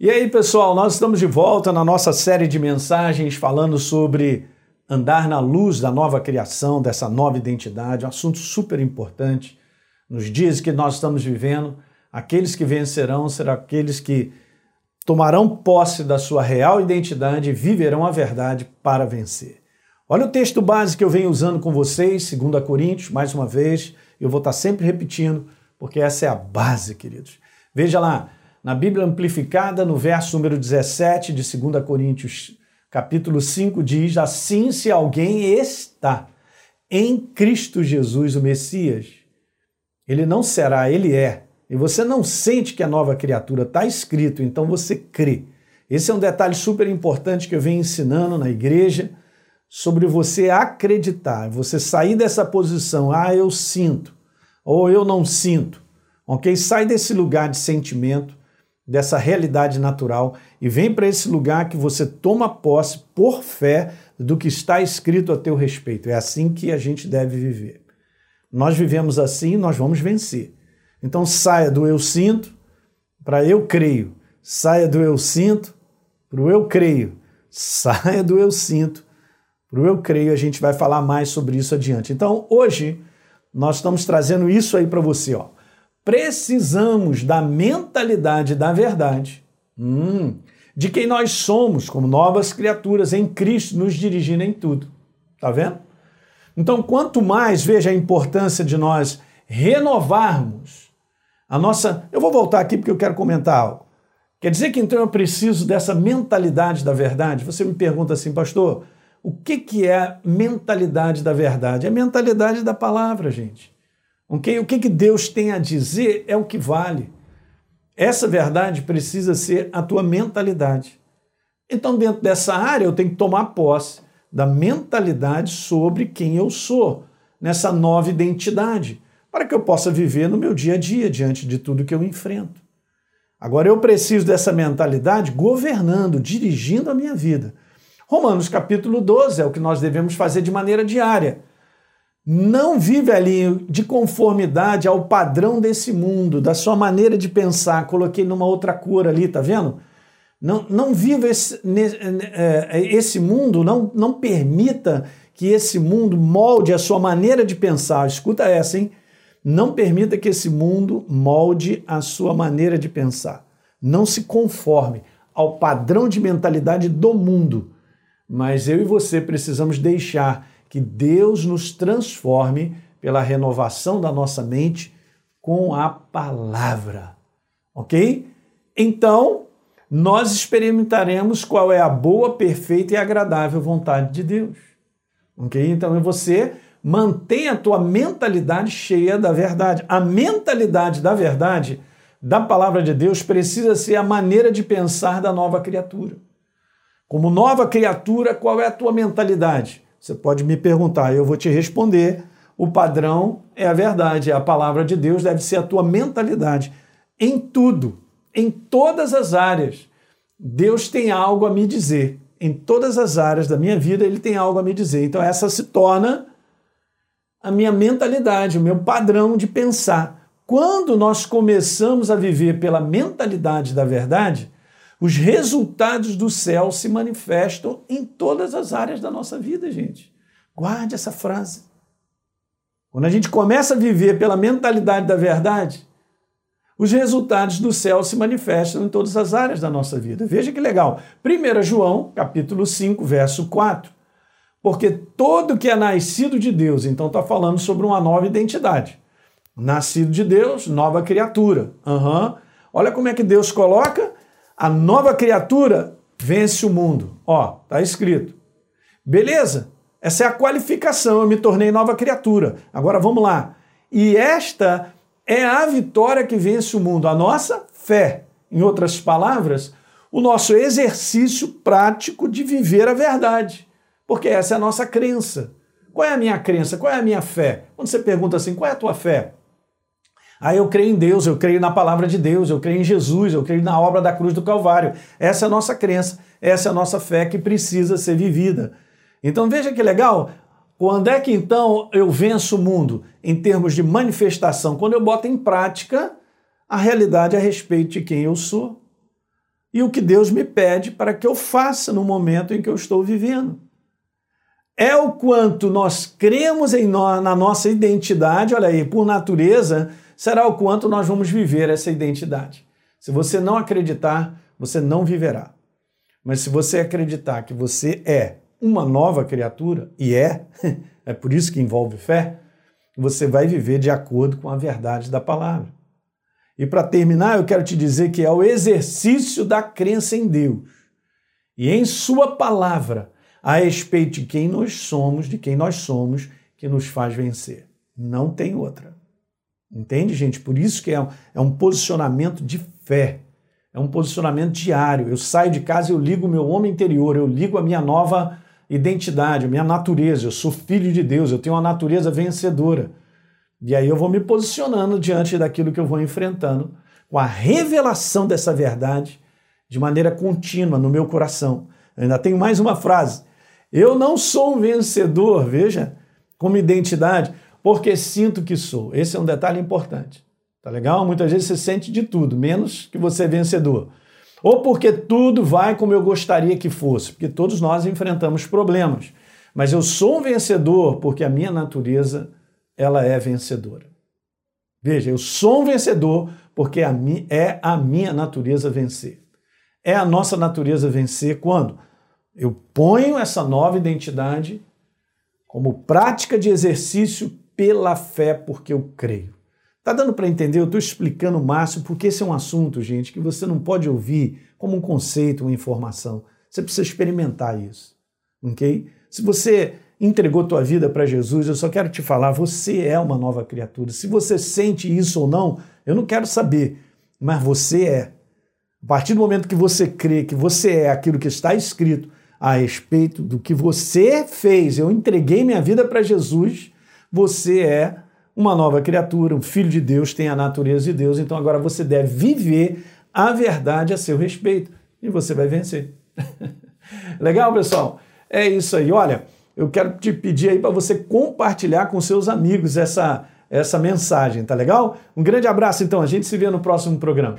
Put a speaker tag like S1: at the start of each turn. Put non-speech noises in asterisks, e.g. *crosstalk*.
S1: E aí, pessoal, nós estamos de volta na nossa série de mensagens falando sobre andar na luz da nova criação, dessa nova identidade, um assunto super importante. Nos dias que nós estamos vivendo, aqueles que vencerão serão aqueles que tomarão posse da sua real identidade e viverão a verdade para vencer. Olha o texto base que eu venho usando com vocês, 2 Coríntios, mais uma vez, eu vou estar sempre repetindo, porque essa é a base, queridos. Veja lá, na Bíblia Amplificada, no verso número 17 de 2 Coríntios, capítulo 5, diz: Assim, se alguém está em Cristo Jesus, o Messias, ele não será, ele é. E você não sente que a nova criatura está escrito, então você crê. Esse é um detalhe super importante que eu venho ensinando na igreja sobre você acreditar, você sair dessa posição, ah, eu sinto, ou eu não sinto, ok? Sai desse lugar de sentimento dessa realidade natural e vem para esse lugar que você toma posse por fé do que está escrito a teu respeito. É assim que a gente deve viver. Nós vivemos assim, nós vamos vencer. Então saia do eu sinto para eu creio. Saia do eu sinto para o eu creio. Saia do eu sinto para o eu creio. A gente vai falar mais sobre isso adiante. Então hoje nós estamos trazendo isso aí para você, ó precisamos da mentalidade da verdade, hum, de quem nós somos como novas criaturas em Cristo, nos dirigindo em tudo. Tá vendo? Então, quanto mais veja a importância de nós renovarmos a nossa. Eu vou voltar aqui porque eu quero comentar algo. Quer dizer que então eu preciso dessa mentalidade da verdade? Você me pergunta assim, pastor, o que, que é mentalidade da verdade? É mentalidade da palavra, gente. O que, que Deus tem a dizer é o que vale. Essa verdade precisa ser a tua mentalidade. Então, dentro dessa área, eu tenho que tomar posse da mentalidade sobre quem eu sou, nessa nova identidade, para que eu possa viver no meu dia a dia, diante de tudo que eu enfrento. Agora, eu preciso dessa mentalidade governando, dirigindo a minha vida. Romanos capítulo 12 é o que nós devemos fazer de maneira diária não vive ali de conformidade ao padrão desse mundo, da sua maneira de pensar. Coloquei numa outra cor ali, tá vendo? Não, não viva esse, é, esse mundo, não, não permita que esse mundo molde a sua maneira de pensar. Escuta essa, hein? Não permita que esse mundo molde a sua maneira de pensar. Não se conforme ao padrão de mentalidade do mundo. Mas eu e você precisamos deixar que Deus nos transforme pela renovação da nossa mente com a palavra. Ok? Então, nós experimentaremos qual é a boa, perfeita e agradável vontade de Deus. Ok? Então, você mantém a tua mentalidade cheia da verdade. A mentalidade da verdade, da palavra de Deus, precisa ser a maneira de pensar da nova criatura. Como nova criatura, qual é a tua mentalidade? Você pode me perguntar, eu vou te responder. O padrão é a verdade, a palavra de Deus, deve ser a tua mentalidade. Em tudo, em todas as áreas, Deus tem algo a me dizer. Em todas as áreas da minha vida, Ele tem algo a me dizer. Então, essa se torna a minha mentalidade, o meu padrão de pensar. Quando nós começamos a viver pela mentalidade da verdade, os resultados do céu se manifestam em todas as áreas da nossa vida, gente. Guarde essa frase. Quando a gente começa a viver pela mentalidade da verdade, os resultados do céu se manifestam em todas as áreas da nossa vida. Veja que legal. 1 João, capítulo 5, verso 4. Porque todo que é nascido de Deus, então está falando sobre uma nova identidade. Nascido de Deus, nova criatura. Uhum. Olha como é que Deus coloca a nova criatura vence o mundo. Ó, tá escrito. Beleza? Essa é a qualificação. Eu me tornei nova criatura. Agora vamos lá. E esta é a vitória que vence o mundo, a nossa fé. Em outras palavras, o nosso exercício prático de viver a verdade. Porque essa é a nossa crença. Qual é a minha crença? Qual é a minha fé? Quando você pergunta assim, qual é a tua fé? Aí eu creio em Deus, eu creio na palavra de Deus, eu creio em Jesus, eu creio na obra da cruz do Calvário. Essa é a nossa crença, essa é a nossa fé que precisa ser vivida. Então veja que legal. Quando é que então eu venço o mundo em termos de manifestação? Quando eu boto em prática a realidade a respeito de quem eu sou. e o que Deus me pede para que eu faça no momento em que eu estou vivendo. É o quanto nós cremos em nós, na nossa identidade, olha aí, por natureza, será o quanto nós vamos viver essa identidade. Se você não acreditar, você não viverá. Mas se você acreditar que você é uma nova criatura, e é, *laughs* é por isso que envolve fé, você vai viver de acordo com a verdade da palavra. E para terminar, eu quero te dizer que é o exercício da crença em Deus e em Sua palavra a respeito de quem nós somos, de quem nós somos, que nos faz vencer. Não tem outra. Entende, gente? Por isso que é um, é um posicionamento de fé. É um posicionamento diário. Eu saio de casa eu ligo o meu homem interior, eu ligo a minha nova identidade, a minha natureza. Eu sou filho de Deus, eu tenho uma natureza vencedora. E aí eu vou me posicionando diante daquilo que eu vou enfrentando, com a revelação dessa verdade de maneira contínua no meu coração. Eu ainda tenho mais uma frase. Eu não sou um vencedor, veja, como identidade, porque sinto que sou. Esse é um detalhe importante. Tá legal? Muitas vezes você sente de tudo, menos que você é vencedor. Ou porque tudo vai como eu gostaria que fosse, porque todos nós enfrentamos problemas. Mas eu sou um vencedor porque a minha natureza ela é vencedora. Veja, eu sou um vencedor porque é a minha natureza vencer. É a nossa natureza vencer quando eu ponho essa nova identidade como prática de exercício pela fé, porque eu creio. Tá dando para entender? Eu estou explicando o máximo, porque esse é um assunto, gente, que você não pode ouvir como um conceito, uma informação. Você precisa experimentar isso, ok? Se você entregou tua vida para Jesus, eu só quero te falar, você é uma nova criatura. Se você sente isso ou não, eu não quero saber, mas você é. A partir do momento que você crê que você é aquilo que está escrito a respeito do que você fez, eu entreguei minha vida para Jesus, você é uma nova criatura, um filho de Deus, tem a natureza de Deus, então agora você deve viver a verdade a seu respeito e você vai vencer. *laughs* Legal, pessoal? É isso aí. Olha, eu quero te pedir aí para você compartilhar com seus amigos essa, essa mensagem, tá legal? Um grande abraço então, a gente se vê no próximo programa.